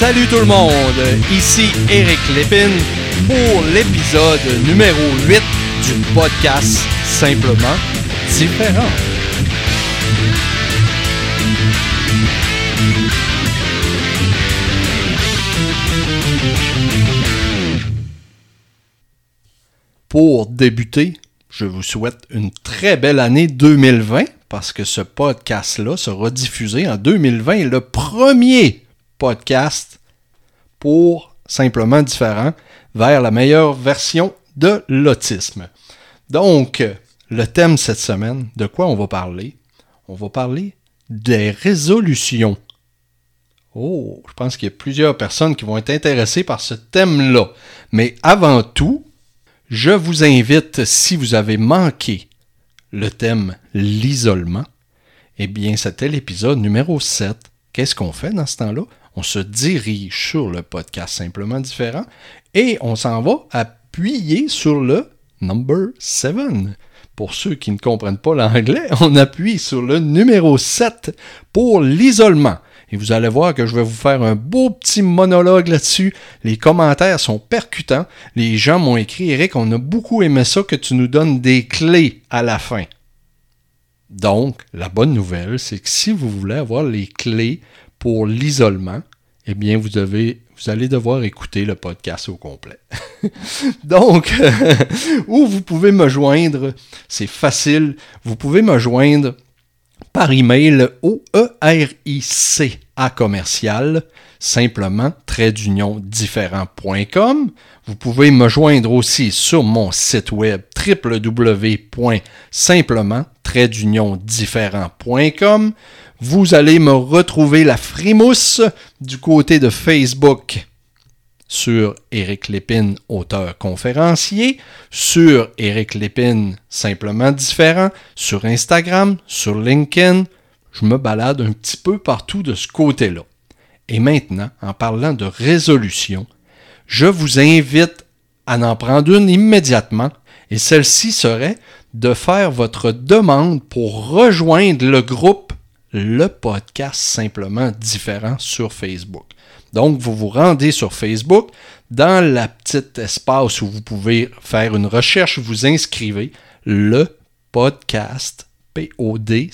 Salut tout le monde, ici Eric Lépine pour l'épisode numéro 8 du podcast Simplement différent. Pour débuter, je vous souhaite une très belle année 2020 parce que ce podcast-là sera diffusé en 2020, le premier podcast pour simplement différent vers la meilleure version de l'autisme. Donc, le thème cette semaine, de quoi on va parler? On va parler des résolutions. Oh, je pense qu'il y a plusieurs personnes qui vont être intéressées par ce thème-là. Mais avant tout, je vous invite, si vous avez manqué le thème l'isolement, eh bien, c'était l'épisode numéro 7. Qu'est-ce qu'on fait dans ce temps-là? On se dirige sur le podcast Simplement Différent et on s'en va appuyer sur le number 7. Pour ceux qui ne comprennent pas l'anglais, on appuie sur le numéro 7 pour l'isolement. Et vous allez voir que je vais vous faire un beau petit monologue là-dessus. Les commentaires sont percutants. Les gens m'ont écrit, Eric, on a beaucoup aimé ça que tu nous donnes des clés à la fin. Donc, la bonne nouvelle, c'est que si vous voulez avoir les clés pour l'isolement, eh bien, vous, devez, vous allez devoir écouter le podcast au complet. Donc, où vous pouvez me joindre, c'est facile. Vous pouvez me joindre par email au ERIC à commercial, simplement trait d'union différent.com. Vous pouvez me joindre aussi sur mon site web www.simplement d'union différent.com. Vous allez me retrouver la frimousse du côté de Facebook sur Éric Lépine, auteur conférencier, sur Éric Lépine, simplement différent, sur Instagram, sur LinkedIn. Je me balade un petit peu partout de ce côté-là. Et maintenant, en parlant de résolution, je vous invite à en prendre une immédiatement, et celle-ci serait de faire votre demande pour rejoindre le groupe Le Podcast Simplement Différent sur Facebook. Donc, vous vous rendez sur Facebook, dans la petite espace où vous pouvez faire une recherche, vous inscrivez le podcast, P-O-D-C-A-S-T,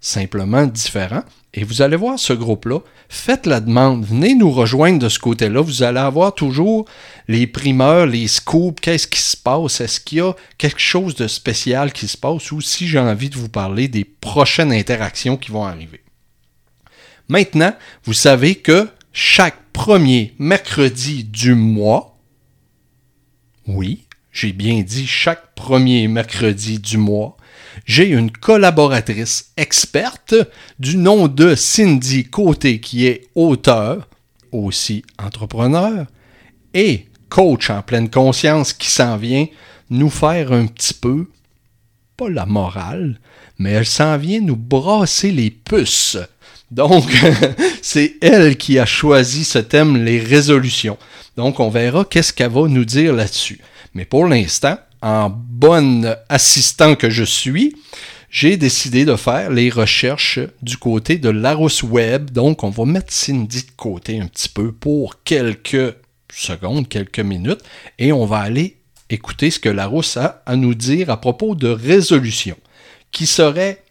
simplement différent. Et vous allez voir ce groupe-là. Faites la demande. Venez nous rejoindre de ce côté-là. Vous allez avoir toujours les primeurs, les scoops. Qu'est-ce qui se passe? Est-ce qu'il y a quelque chose de spécial qui se passe? Ou si j'ai envie de vous parler des prochaines interactions qui vont arriver. Maintenant, vous savez que chaque premier mercredi du mois, oui, j'ai bien dit chaque premier mercredi du mois, j'ai une collaboratrice experte du nom de Cindy Côté qui est auteur, aussi entrepreneur, et coach en pleine conscience qui s'en vient nous faire un petit peu, pas la morale, mais elle s'en vient nous brasser les puces. Donc, c'est elle qui a choisi ce thème, les résolutions. Donc, on verra qu'est-ce qu'elle va nous dire là-dessus. Mais pour l'instant, en bon assistant que je suis, j'ai décidé de faire les recherches du côté de Larousse Web. Donc, on va mettre Cindy de côté un petit peu pour quelques secondes, quelques minutes, et on va aller écouter ce que Larousse a à nous dire à propos de résolution, qui serait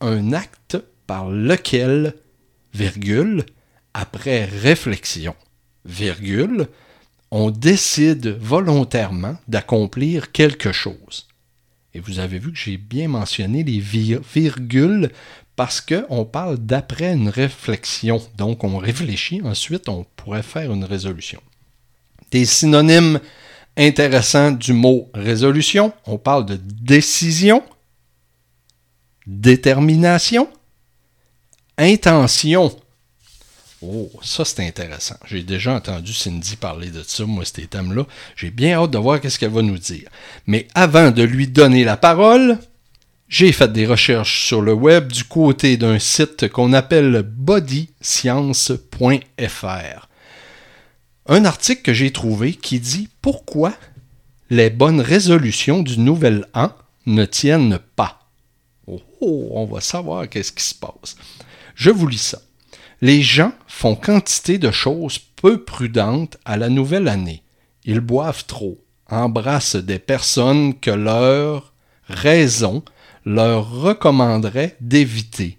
un acte par lequel, virgule, après réflexion, virgule, on décide volontairement d'accomplir quelque chose. Et vous avez vu que j'ai bien mentionné les virgules parce qu'on parle d'après une réflexion. Donc on réfléchit, ensuite on pourrait faire une résolution. Des synonymes intéressants du mot résolution, on parle de décision, détermination, intention, Oh, ça c'est intéressant. J'ai déjà entendu Cindy parler de ça, moi, ces thèmes-là. J'ai bien hâte de voir qu'est-ce qu'elle va nous dire. Mais avant de lui donner la parole, j'ai fait des recherches sur le web du côté d'un site qu'on appelle bodyscience.fr. Un article que j'ai trouvé qui dit pourquoi les bonnes résolutions du nouvel an ne tiennent pas. Oh, on va savoir qu'est-ce qui se passe. Je vous lis ça les gens font quantité de choses peu prudentes à la nouvelle année. Ils boivent trop, embrassent des personnes que leur raison leur recommanderait d'éviter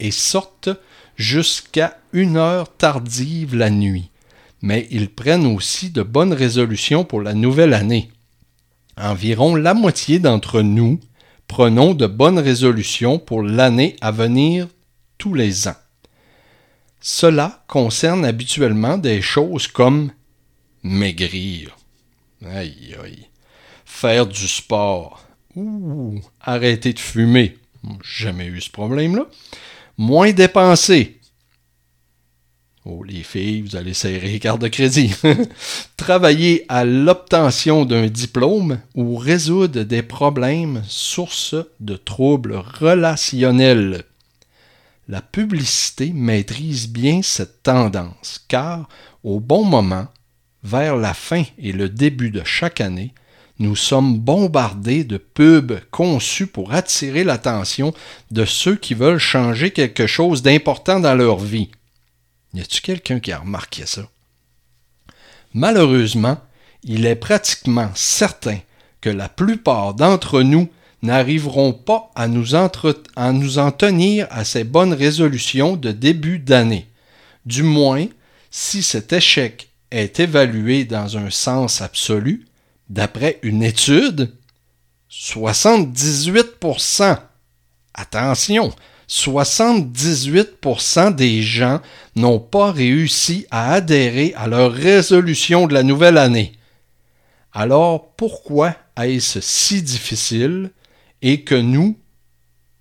et sortent jusqu'à une heure tardive la nuit. Mais ils prennent aussi de bonnes résolutions pour la nouvelle année. Environ la moitié d'entre nous prenons de bonnes résolutions pour l'année à venir tous les ans. Cela concerne habituellement des choses comme maigrir, aïe aïe, faire du sport, ou arrêter de fumer, jamais eu ce problème-là, moins dépenser, Oh, les filles, vous allez serrer les cartes de crédit. Travailler à l'obtention d'un diplôme ou résoudre des problèmes sources de troubles relationnels. La publicité maîtrise bien cette tendance, car au bon moment, vers la fin et le début de chaque année, nous sommes bombardés de pubs conçus pour attirer l'attention de ceux qui veulent changer quelque chose d'important dans leur vie. Y a-t-il quelqu'un qui a remarqué ça? Malheureusement, il est pratiquement certain que la plupart d'entre nous n'arriveront pas à nous, en tenir à ces bonnes résolutions de début d'année. Du moins, si cet échec est évalué dans un sens absolu, d'après une étude, 78%. Attention, 78% des gens n'ont pas réussi à adhérer à leur résolution de la nouvelle année. Alors pourquoi est-ce si difficile et que nous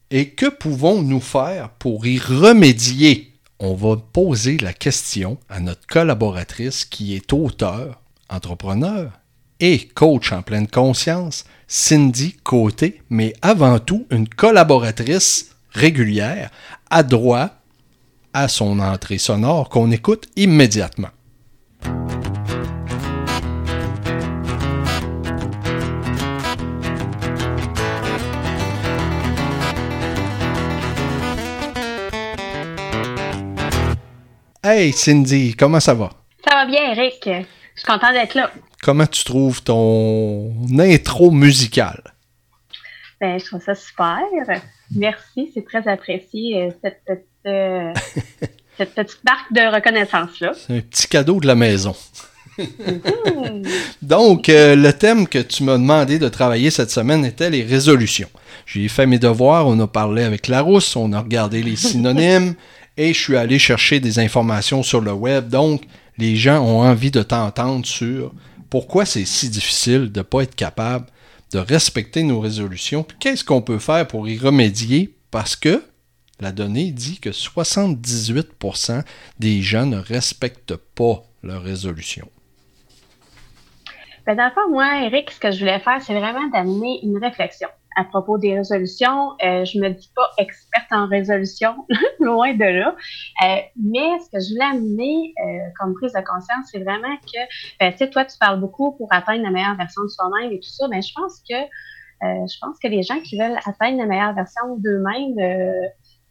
et que pouvons-nous faire pour y remédier? On va poser la question à notre collaboratrice qui est auteur, entrepreneur et coach en pleine conscience, Cindy Côté, mais avant tout une collaboratrice régulière, à droit à son entrée sonore qu'on écoute immédiatement. Hey Cindy, comment ça va? Ça va bien, Eric. Je suis content d'être là. Comment tu trouves ton intro musical? Ben, je trouve ça super. Merci, c'est très apprécié, euh, cette petite, euh, cette petite marque de reconnaissance-là. C'est un petit cadeau de la maison. Donc, euh, le thème que tu m'as demandé de travailler cette semaine était les résolutions. J'ai fait mes devoirs, on a parlé avec Larousse, on a regardé les synonymes et je suis allé chercher des informations sur le web. Donc, les gens ont envie de t'entendre sur pourquoi c'est si difficile de ne pas être capable de respecter nos résolutions. Qu'est-ce qu'on peut faire pour y remédier? Parce que la donnée dit que 78% des gens ne respectent pas leurs résolutions. Ben, dans le fond, moi, Eric, ce que je voulais faire, c'est vraiment d'amener une réflexion à propos des résolutions. Euh, je me dis pas experte en résolution, loin de là. Euh, mais ce que je voulais amener euh, comme prise de conscience, c'est vraiment que, ben, tu sais, toi, tu parles beaucoup pour atteindre la meilleure version de soi-même et tout ça, mais je pense que je pense que les gens qui veulent atteindre la meilleure version d'eux-mêmes,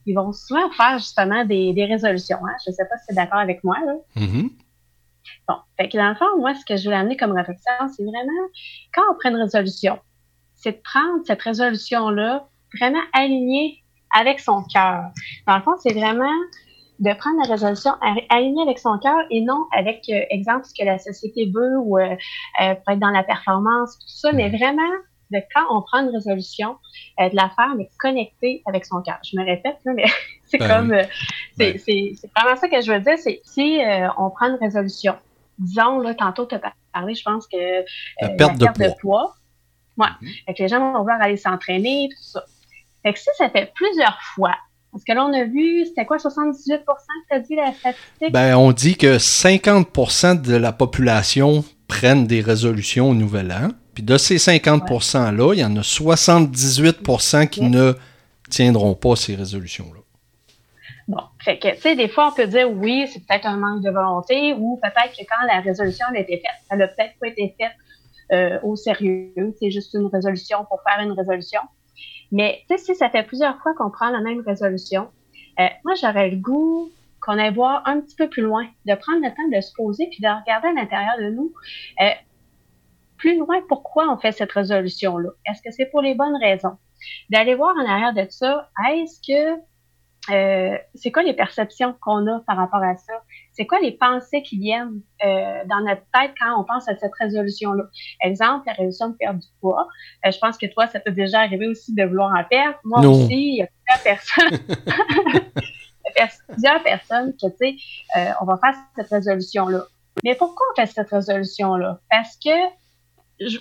ils vont souvent faire justement des, résolutions. Hein? Je ne sais pas si tu es d'accord avec moi. Là. Mm-hmm. Bon, fait que dans le fond, moi, ce que je voulais amener comme réflexion, c'est vraiment quand on prend une résolution, c'est de prendre cette résolution-là vraiment alignée avec son cœur. Dans le fond, c'est vraiment de prendre la résolution alignée avec son cœur et non avec, euh, exemple, ce que la société veut ou euh, euh, peut être dans la performance, tout ça, mais vraiment de quand on prend une résolution, de la faire, mais connecter avec son cœur. Je me répète, mais c'est ben comme, ben c'est vraiment ça que je veux dire, c'est si on prend une résolution, disons, là, tantôt tu as parlé, je pense que la perte, de, poids Ouais. Mm les gens vont vouloir aller s'entraîner, tout ça. Fait que si ça fait plusieurs fois, parce que là, on a vu, c'était quoi, 78% que tu as dit la statistique? Ben, on dit que 50% de la population prennent des résolutions au nouvel an. Puis de ces 50 %-là, il y en a 78% qui ne tiendront pas ces résolutions-là. Bon, fait que, tu sais, des fois, on peut dire oui, c'est peut-être un manque de volonté ou peut-être que quand la résolution a été faite, elle n'a peut-être pas été faite euh, au sérieux. C'est juste une résolution pour faire une résolution. Mais tu sais, si ça fait plusieurs fois qu'on prend la même résolution, euh, moi, j'aurais le goût qu'on aille voir un petit peu plus loin, de prendre le temps de se poser puis de regarder à l'intérieur de nous. Euh, plus loin, pourquoi on fait cette résolution-là? Est-ce que c'est pour les bonnes raisons? D'aller voir en arrière de ça, est-ce que euh, c'est quoi les perceptions qu'on a par rapport à ça? C'est quoi les pensées qui viennent euh, dans notre tête quand on pense à cette résolution-là? Exemple, la résolution de perdre du poids. Euh, je pense que toi, ça t'est déjà arrivé aussi de vouloir en perdre. Moi aussi, il y a plusieurs personnes. plusieurs personnes que, tu sais, euh, on va faire cette résolution-là. Mais pourquoi on fait cette résolution-là? Parce que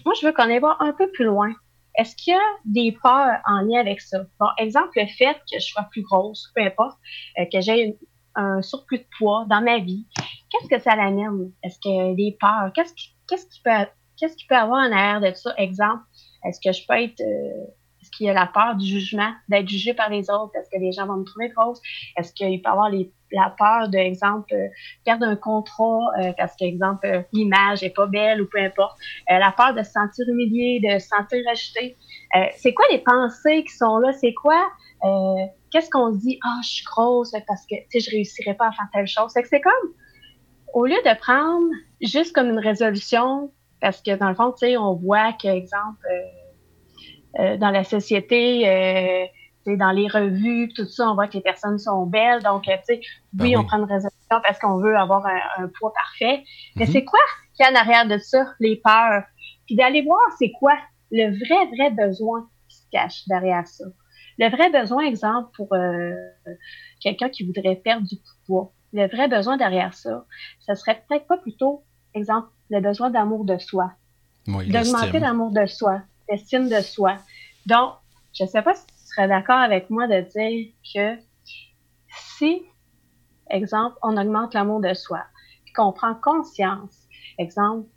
moi, je veux qu'on aille voir un peu plus loin. Est-ce qu'il y a des peurs en lien avec ça? Bon, exemple, le fait que je sois plus grosse, peu importe, euh, que j'ai un surplus de poids dans ma vie, qu'est-ce que ça l'amène? Est-ce a des peurs? Qu'est-ce qui, qui peut, qu'est-ce qui peut avoir en arrière de ça? Exemple, est-ce que je peux être euh, a la peur du jugement, d'être jugé par les autres? Est-ce que les gens vont me trouver grosse? Est-ce qu'il peut y avoir la peur de, exemple, euh, perdre un contrat euh, parce que, exemple, euh, l'image est pas belle ou peu importe. la peur de se sentir humilié, de se sentir rejeté? c'est quoi les pensées qui sont là? C'est quoi? Qu'est-ce qu'on se dit? Ah, je suis grosse parce que, tu sais, je réussirais pas à faire telle chose. C'est comme, au lieu de prendre juste comme une résolution, parce que dans le fond, tu sais, on voit que, exemple, euh, dans la société, euh, dans les revues, tout ça, on voit que les personnes sont belles. Donc, euh, tu sais, ben oui, on prend une résolution parce qu'on veut avoir un, poids parfait. Mais mhm. c'est quoi qui est en arrière de ça, les peurs? Puis d'aller voir c'est quoi le vrai, vrai besoin qui se cache derrière ça. Le vrai besoin, exemple, pour quelqu'un qui voudrait perdre du poids, le vrai besoin derrière ça, ce serait peut-être pas plutôt, exemple, le besoin d'amour de soi. Oui, D'augmenter l'amour de soi l'estime de soi. Donc, je ne sais pas si tu serais d'accord avec moi de dire que si, exemple, on augmente l'amour de soi, qu'on prend conscience, exemple,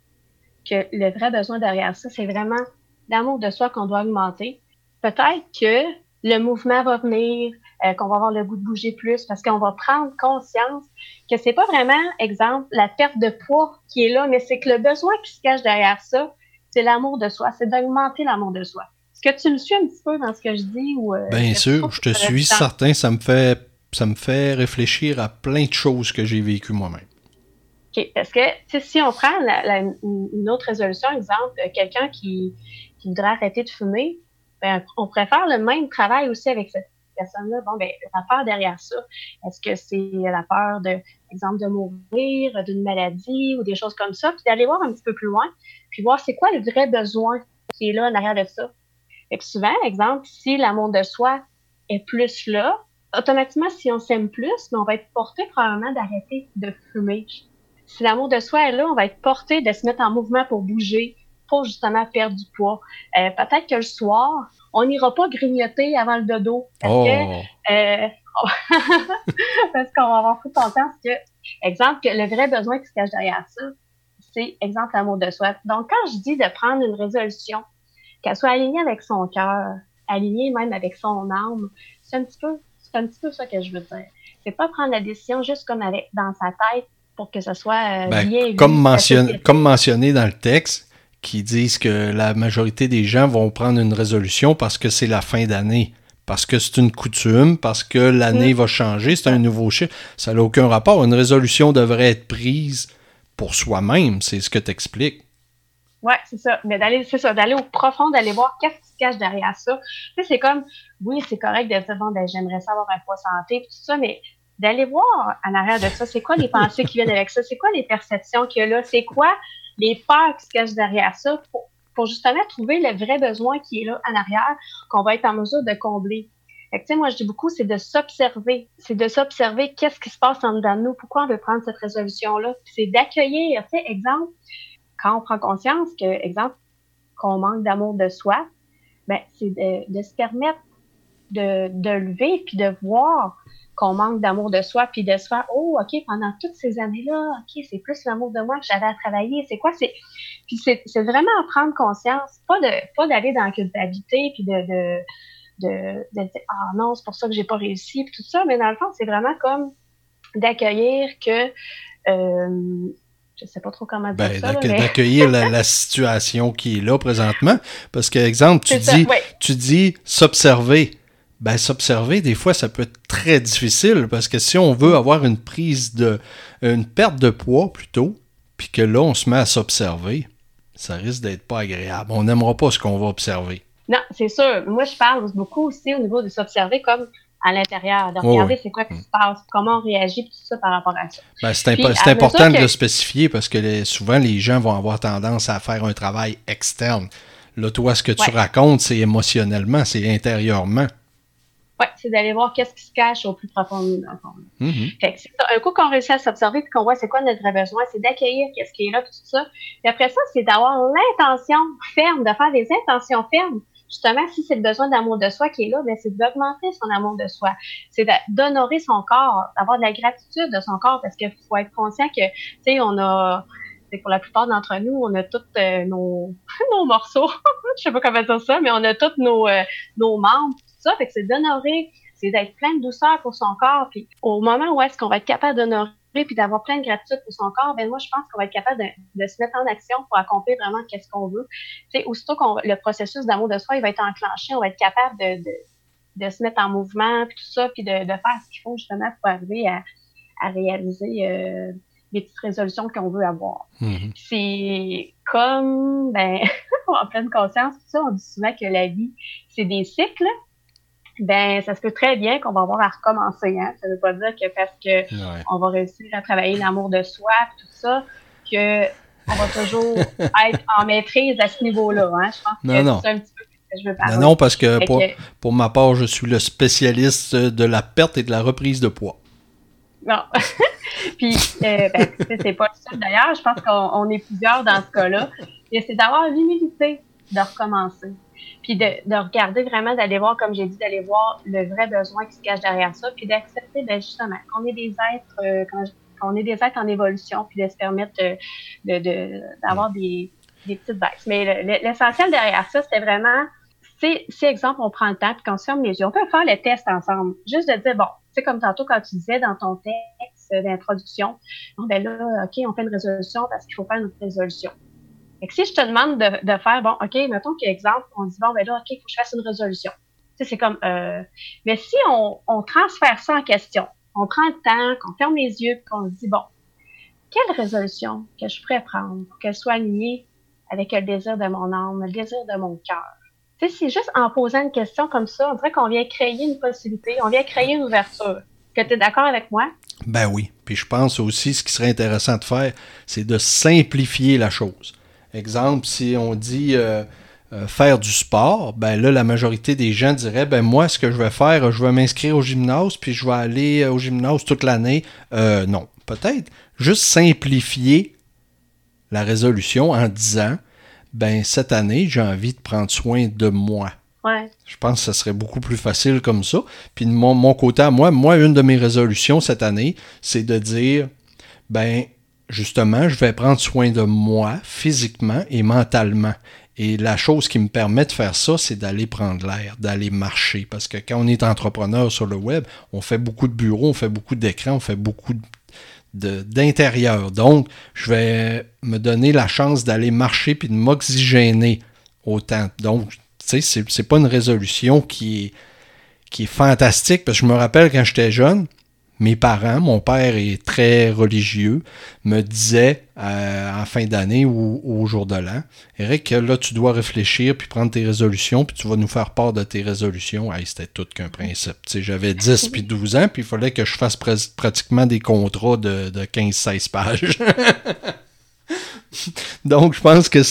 que le vrai besoin derrière ça, c'est vraiment l'amour de soi qu'on doit augmenter, peut-être que le mouvement va venir, euh, qu'on va avoir le goût de bouger plus parce qu'on va prendre conscience que c'est pas vraiment, exemple, la perte de poids qui est là, mais c'est que le besoin qui se cache derrière ça, c'est l'amour de soi, c'est d'augmenter l'amour de soi. Est-ce que tu me suis un petit peu dans ce que je dis ou euh, Bien sûr, je te suis certain, ça me fait ça me fait réfléchir à plein de choses que j'ai vécues moi-même. OK, parce que si on prend une autre résolution, exemple, quelqu'un qui, qui, voudrait arrêter de fumer, ben, on pourrait faire le même travail aussi avec cette personne-là. Bon, ben, la peur derrière ça, est-ce que c'est la peur de, exemple, de mourir, d'une maladie ou des choses comme ça, puis d'aller voir un petit peu plus loin, puis voir c'est quoi le vrai besoin qui est là en arrière de ça. Et puis souvent, exemple, si l'amour de soi est plus là, automatiquement, si on s'aime plus, mais on va être porté probablement d'arrêter de fumer. Si l'amour de soi est là, on va être porté de se mettre en mouvement pour bouger, pour justement perdre du poids. Euh, peut-être que le soir, on n'ira pas grignoter avant le dodo. Parce oh. que euh, parce qu'on va avoir tout conscience que, exemple, que le vrai besoin qui se cache derrière ça, c'est, exemple, l'amour de soi. Donc, quand je dis de prendre une résolution, qu'elle soit alignée avec son cœur, alignée même avec son âme, c'est un petit peu, c'est un petit peu ça que je veux dire. C'est pas prendre la décision juste comme avec, dans sa tête pour que ce soit euh, ben, comme mentionné dans le texte, qui disent que la majorité des gens vont prendre une résolution parce que c'est la fin d'année parce que c'est une coutume, parce que l'année va changer, c'est un nouveau chiffre. Ça n'a aucun rapport. Une résolution devrait être prise pour soi-même, c'est ce que tu expliques. Oui, c'est ça. Mais d'aller, c'est ça, d'aller au profond, d'aller voir qu'est-ce qui se cache derrière ça. Tu sais, c'est comme, oui, c'est correct de dire, bon, ben, j'aimerais savoir un poids santé, tout ça, mais d'aller voir en arrière de ça, c'est quoi les pensées qui viennent avec ça, c'est quoi les perceptions qu'il y a là, c'est quoi les peurs qui se cachent derrière ça pour, pour justement trouver le vrai besoin qui est là en arrière, qu'on va être en mesure de combler? Fait que, moi, je dis beaucoup, c'est de s'observer. C'est de s'observer qu'est-ce qui se passe en dedans de nous, pourquoi on veut prendre cette résolution-là? C'est d'accueillir, tu sais, exemple, quand on prend conscience que, exemple, qu'on manque d'amour de soi, ben, c'est de, de, se permettre de, de lever puis de voir qu'on manque d'amour de soi, puis de se faire Oh, OK, pendant toutes ces années-là, OK, c'est plus l'amour de moi que j'avais à travailler. C'est quoi? C'est. Puis c'est, vraiment prendre conscience, pas de pas d'aller dans la culpabilité, puis de, de, de, de dire Ah non, c'est pour ça que j'ai pas réussi, puis tout ça, mais dans le fond, c'est vraiment comme d'accueillir que euh, je sais pas trop comment dire ben, ça. D'accueillir la, situation qui est là présentement. Parce que, exemple, tu dis, tu dis s'observer. Ben s'observer, des fois, ça peut être très difficile parce que si on veut avoir une prise de. une perte de poids plutôt, puis que là, on se met à s'observer, ça risque d'être pas agréable. On n'aimera pas ce qu'on va observer. Non, c'est sûr. Moi, je parle beaucoup aussi au niveau de s'observer comme à l'intérieur, de regarder c'est quoi qui se passe, comment on réagit, tout ça par rapport à ça. Ben, c'est important de le spécifier parce que souvent, les gens vont avoir tendance à faire un travail externe. Là, toi, ce que tu racontes, c'est émotionnellement, c'est intérieurement. Oui, c'est d'aller voir qu'est-ce qui se cache au plus profond de nous, dans mm-hmm. Fait que ça. Un coup qu'on réussit à s'observer et qu'on voit c'est quoi notre vrai besoin, c'est d'accueillir qu'est-ce qui est là, tout ça. Puis après ça, c'est d'avoir l'intention ferme, de faire des intentions fermes. Justement, si c'est le besoin d'amour de soi qui est là, ben c'est d'augmenter son amour de soi. C'est d'honorer son corps, d'avoir de la gratitude de son corps parce qu'il faut être conscient que, tu sais, on a pour la plupart d'entre nous, on a tous euh, nos, nos morceaux, je sais pas comment dire ça, mais on a tous nos, euh, nos membres, ça. Fait que c'est d'honorer, c'est d'être plein de douceur pour son corps. Puis au moment où est-ce qu'on va être capable d'honorer puis d'avoir plein de gratitude pour son corps, ben moi, je pense qu'on va être capable de, se mettre en action pour accomplir vraiment qu'est-ce qu'on veut. Tu sais, aussitôt qu'on le processus d'amour de soi, il va être enclenché, on va être capable de, de, se mettre en mouvement, puis tout ça, puis de, faire ce qu'il faut justement pour arriver à, à réaliser euh, les petites résolutions qu'on veut avoir. Mm-hmm. C'est comme, ben, en pleine conscience, tout ça, on dit souvent que la vie, c'est des cycles ben ça se peut très bien qu'on va avoir à recommencer. Hein? Ça ne veut pas dire que parce que on va réussir à travailler l'amour de soi, tout ça, que on va toujours être en maîtrise à ce niveau-là. Hein? Je pense que c'est un petit peu ce que je veux parler. Non, non, parce que pour, pour, ma part, je suis le spécialiste de la perte et de la reprise de poids. Non. Puis, euh, ben, c'est pas ça d'ailleurs. Je pense qu'on est plusieurs dans ce cas-là. C'est d'avoir l'humilité de recommencer. Puis de, de regarder vraiment, d'aller voir, comme j'ai dit, d'aller voir le vrai besoin qui se cache derrière ça, puis d'accepter ben, justement qu'on est des êtres, euh, qu'on est des êtres en évolution, puis de se permettre de, d'avoir des, des petites baisses. Mais l'essentiel derrière ça, c'était vraiment, si, exemple, on prend le temps, puis qu'on se ferme les yeux, on peut faire le test ensemble. Juste de dire, bon, c'est comme tantôt quand tu disais dans ton texte d'introduction, bon, ben là, OK, on fait une résolution parce qu'il faut faire une résolution. Que si je te demande de, de faire, bon, OK, mettons qu'exemple, on dit, bon, ben là, OK, il faut que je fasse une résolution. Tu sais, c'est comme, euh, mais si on, on, transfère ça en question, on prend le temps, qu'on ferme les yeux, qu'on se dit, bon, quelle résolution que je pourrais prendre pour qu'elle soit alignée avec le désir de mon âme, le désir de mon cœur? Tu sais, c'est juste en posant une question comme ça, on dirait qu'on vient créer une possibilité, on vient créer une ouverture. Que tu es d'accord avec moi? Ben oui. Puis je pense aussi, ce qui serait intéressant de faire, c'est de simplifier la chose. Exemple, si on dit euh, euh, faire du sport, ben là, la majorité des gens diraient, ben moi, ce que je vais faire, je vais m'inscrire au gymnase, puis je vais aller au gymnase toute l'année. Euh, non, peut-être. Juste simplifier la résolution en disant, ben cette année, j'ai envie de prendre soin de moi. Ouais. Je pense que ça serait beaucoup plus facile comme ça. Puis de mon, mon côté à moi, moi, une de mes résolutions cette année, c'est de dire, ben justement, je vais prendre soin de moi physiquement et mentalement. Et la chose qui me permet de faire ça, c'est d'aller prendre l'air, d'aller marcher. Parce que quand on est entrepreneur sur le web, on fait beaucoup de bureaux, on fait beaucoup d'écrans, on fait beaucoup d'intérieur. Donc, je vais me donner la chance d'aller marcher puis de m'oxygéner autant. Donc, tu sais, c'est pas une résolution qui est, qui est fantastique. Parce que je me rappelle quand j'étais jeune, mes parents, mon père est très religieux, me disaient euh, en fin d'année ou, au jour de l'an, Eric, là, tu dois réfléchir puis prendre tes résolutions, puis tu vas nous faire part de tes résolutions. Hey, C'était tout qu'un principe. J'avais 10 puis 12 ans, puis il fallait que je fasse pratiquement des contrats de, de 15-16 pages. Donc, je pense que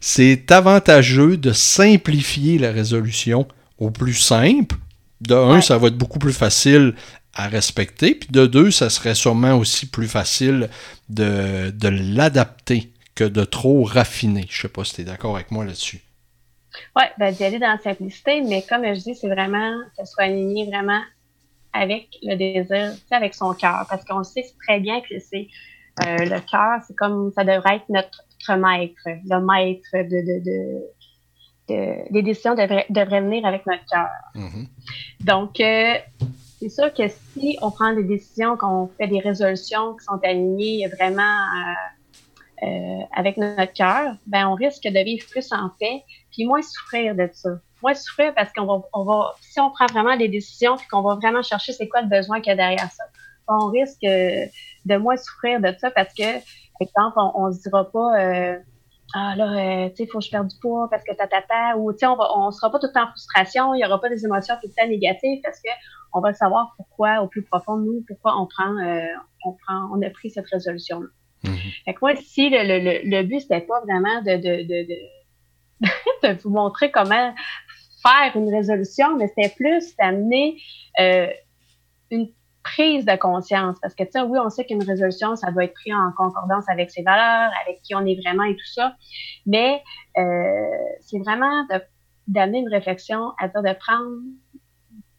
c'est avantageux de simplifier la résolution au plus simple. De un, ça va être beaucoup plus facile à respecter. Puis de deux, ça serait sûrement aussi plus facile de, de l'adapter que de trop raffiner. Je sais pas si tu es d'accord avec moi là-dessus. Oui, ben, d'y aller dans la simplicité, mais comme je dis, c'est vraiment que ce soit aligné vraiment avec le désir, avec son cœur. Parce qu'on sait très bien que c'est euh, le cœur, c'est comme ça devrait être notre, maître, le maître de, de, de, les décisions devraient, devraient venir avec notre cœur. Mm-hmm. Donc, euh, c'est sûr que si on prend des décisions, qu'on fait des résolutions qui sont alignées vraiment euh, avec notre cœur, ben on risque de vivre plus en paix, puis moins souffrir de ça. Moins souffrir parce qu'on va, on va, si on prend vraiment des décisions, puis qu'on va vraiment chercher c'est quoi le besoin qu'il y a derrière ça, on risque de moins souffrir de ça parce que, par exemple, on, ne se dira pas euh, ah là, euh, tu sais, il faut que je perde du poids parce que ta ta, ou tu sais, on va, on sera pas tout le temps en frustration, il y aura pas des émotions tout le temps négatives parce que on va savoir pourquoi, au plus profond de nous, pourquoi on prend, on prend, on a pris cette résolution-là. Mhm. Fait que moi, si le, le, le but, c'était pas vraiment de, de, de, de, vous montrer comment faire une résolution, mais c'était plus d'amener euh, une prise de conscience. Parce que, tu sais, oui, on sait qu'une résolution, ça doit être pris en concordance avec ses valeurs, avec qui on est vraiment et tout ça. Mais euh, c'est vraiment d'amener une réflexion à dire de prendre,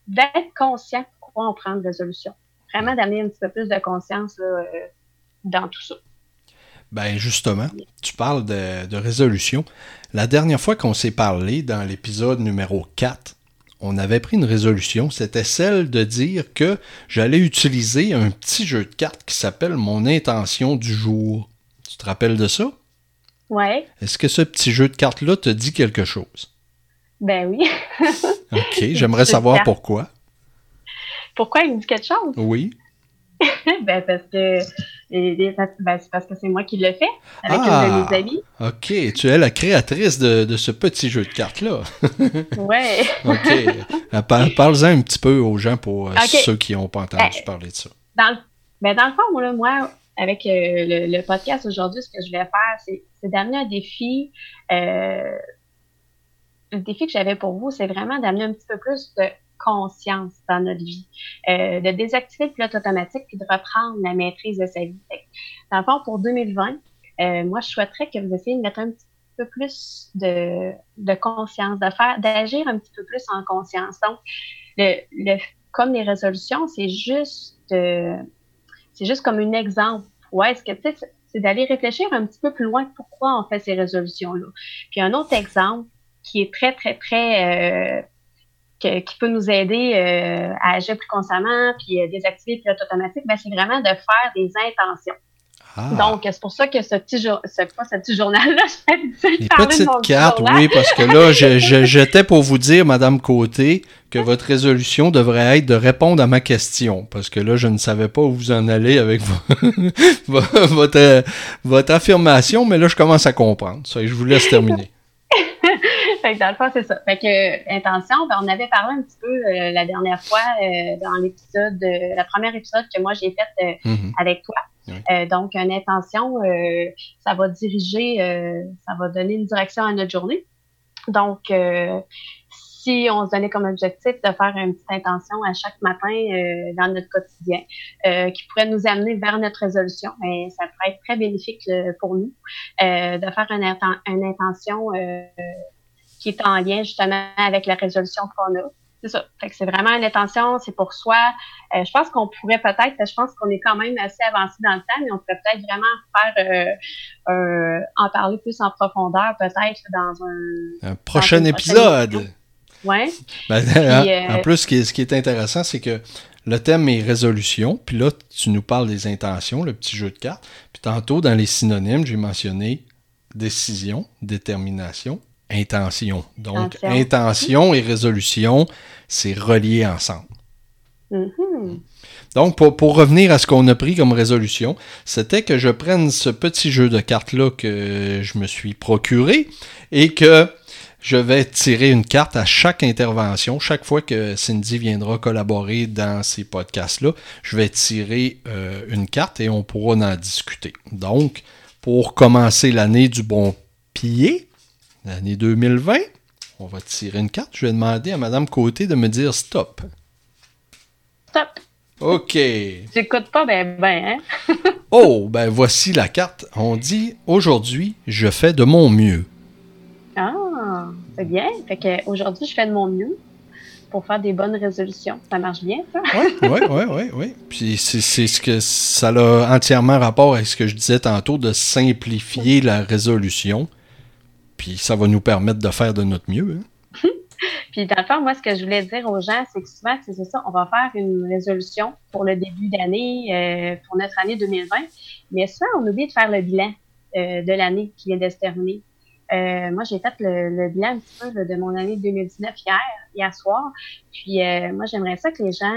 d'être conscient pourquoi on prend une résolution. Vraiment d'amener un petit peu plus de conscience euh, dans tout ça. Ben justement, tu parles de, résolution. La dernière fois qu'on s'est parlé, dans l'épisode numéro 4, on avait pris une résolution, c'était celle de dire que j'allais utiliser un petit jeu de cartes qui s'appelle Mon intention du jour. Tu te rappelles de ça? Ouais. Est-ce que ce petit jeu de cartes-là te dit quelque chose? Ben oui. OK, j'aimerais savoir pourquoi. Pourquoi il me dit quelque chose? Oui. ben parce que ben, c'est parce que c'est moi qui le fais avec une de mes ah! amies. OK, tu es la créatrice de, ce petit jeu de cartes-là. ouais. OK. Parle-en un petit peu aux gens pour euh, ceux qui n'ont pas entendu ben, parler de ça. Dans le, ben dans le fond, moi, avec euh, le, podcast aujourd'hui, ce que je vais faire, c'est d'amener un défi. Euh, le défi que j'avais pour vous, c'est vraiment d'amener un petit peu plus de conscience dans notre vie, euh, de désactiver le pilote automatique puis de reprendre la maîtrise de sa vie. Dans le fond, pour 2020, euh, moi, je souhaiterais que vous essayiez de mettre un petit peu plus de, de conscience, de d'agir un petit peu plus en conscience. Donc, le, le comme les résolutions, c'est juste, euh, c'est juste comme un exemple. Ouais, est-ce que sais, c'est d'aller réfléchir un petit peu plus loin pourquoi on fait ces résolutions-là. Puis un autre exemple qui est très, très, très qui peut nous aider euh, à agir plus constamment, puis euh, désactiver le pilote automatique, ben, c'est vraiment de faire des intentions. Ah. Donc, c'est pour ça que ce petit, jour, ce, pas ce petit journal-là, je Les petites cartes, oui, parce que là, j'étais pour vous dire, Madame Côté, que votre résolution devrait être de répondre à ma question. Parce que là, je ne savais pas où vous en allez avec votre, votre affirmation, mais là, je commence à comprendre. Ça, je vous laisse terminer. Fait que dans le fond, c'est ça. Fait que intention, ben, on avait parlé un petit peu euh, la dernière fois euh, dans l'épisode, euh, la première épisode que moi j'ai fait mm-hmm. avec toi. donc, une intention, ça va diriger, ça va donner une direction à notre journée. Donc, si on se donnait comme objectif de faire une petite intention à chaque matin dans notre quotidien, qui pourrait nous amener vers notre résolution, mais ben, ça pourrait être très bénéfique pour nous de faire une, une intention qui est en lien justement avec la résolution qu'on a. C'est ça. Fait que c'est vraiment une intention, c'est pour soi. Euh, je pense qu'on pourrait peut-être, je pense qu'on est quand même assez avancé dans le temps, mais on pourrait peut-être vraiment faire euh, euh, en parler plus en profondeur, peut-être dans un, un prochain épisode. Ouais. Ben, en, plus, ce qui, est, ce qui est intéressant, c'est que le thème est résolution, puis là, tu nous parles des intentions, le petit jeu de cartes. Puis tantôt, dans les synonymes, j'ai mentionné décision, détermination, intention. Donc, intention, et résolution, c'est relié ensemble. Mm-hmm. Donc, pour, revenir à ce qu'on a pris comme résolution, c'était que je prenne ce petit jeu de cartes-là que je me suis procuré et que je vais tirer une carte à chaque intervention. Chaque fois que Cindy viendra collaborer dans ces podcasts-là, je vais tirer euh, une carte et on pourra en discuter. Donc, pour commencer l'année du bon pied, l'année 2020. On va tirer une carte. Je vais demander à Madame Côté de me dire stop. Stop. OK. J'écoute pas ben ben, hein? oh, ben voici la carte. On dit aujourd'hui, je fais de mon mieux. Ah, c'est bien. Fait que aujourd'hui, je fais de mon mieux pour faire des bonnes résolutions. Ça marche bien, ça? Oui, oui, oui, oui, oui. Puis c'est ce que ça a entièrement rapport avec ce que je disais tantôt de simplifier la résolution. Puis ça va nous permettre de faire de notre mieux. Hein. Puis dans le fond, moi, ce que je voulais dire aux gens, c'est que souvent, c'est ça, on va faire une résolution pour le début d'année, euh, pour notre année 2020, mais ça, on oublie de faire le bilan. de l'année qui vient de se terminer. moi, j'ai fait le, bilan un petit peu de mon année 2019 hier, hier soir. Puis moi, j'aimerais ça que les gens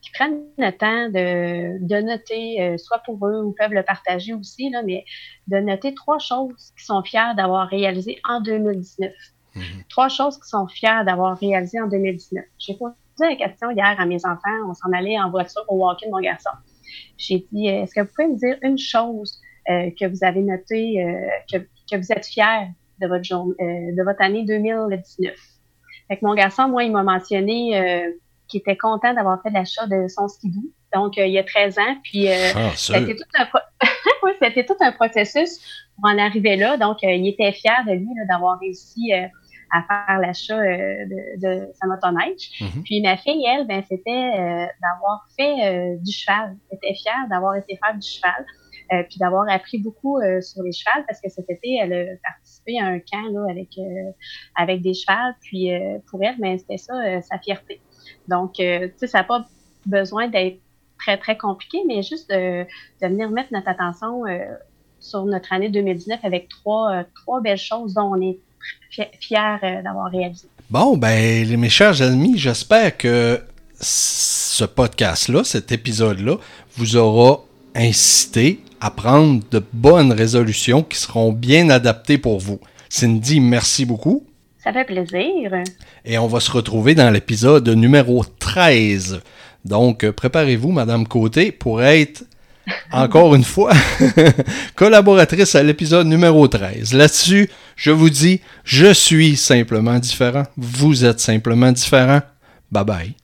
qui prennent le temps de, de noter, euh, soit pour eux ou peuvent le partager aussi, là, mais de noter trois choses qu'ils sont fiers d'avoir réalisées en 2019. Mhm. Trois choses qu'ils sont fiers d'avoir réalisées en 2019. J'ai posé la question hier à mes enfants, on s'en allait en voiture au walk-in, mon garçon. J'ai dit, euh, est-ce que vous pouvez me dire une chose euh, que vous avez notée, que, que, vous êtes fiers de votre, journée, de votre année 2019? Fait mon garçon, moi, il m'a mentionné qui était content d'avoir fait l'achat de son skidoo. Donc, euh, il y a 13 ans. Puis, euh, ah, c'était tout, un tout un processus pour en arriver là. Donc, euh, il était fier de lui d'avoir réussi à faire l'achat de, sa motoneige. Mm Puis, ma fille, elle, ben, c'était d'avoir fait du cheval. Elle était fière d'avoir été faire du cheval. puis d'avoir appris beaucoup sur les chevals parce que cet été, elle a participé à un camp là, avec, avec des chevals. Puis pour elle, ben, c'était ça, sa fierté. Donc, euh, tu sais, ça n'a pas besoin d'être très, très compliqué, mais juste de, venir mettre notre attention euh, sur notre année 2019 avec trois, euh, trois belles choses dont on est fiers d'avoir réalisé. Bon, ben, mes chers amis, j'espère que ce podcast-là, cet épisode-là, vous aura incité à prendre de bonnes résolutions qui seront bien adaptées pour vous. Cindy, merci beaucoup. Ça fait plaisir. Et on va se retrouver dans l'épisode numéro 13. Donc, euh, préparez-vous, Madame Côté, pour être, encore une fois, collaboratrice à l'épisode numéro 13. Là-dessus, je vous dis, je suis simplement différent. Vous êtes simplement différent. Bye bye.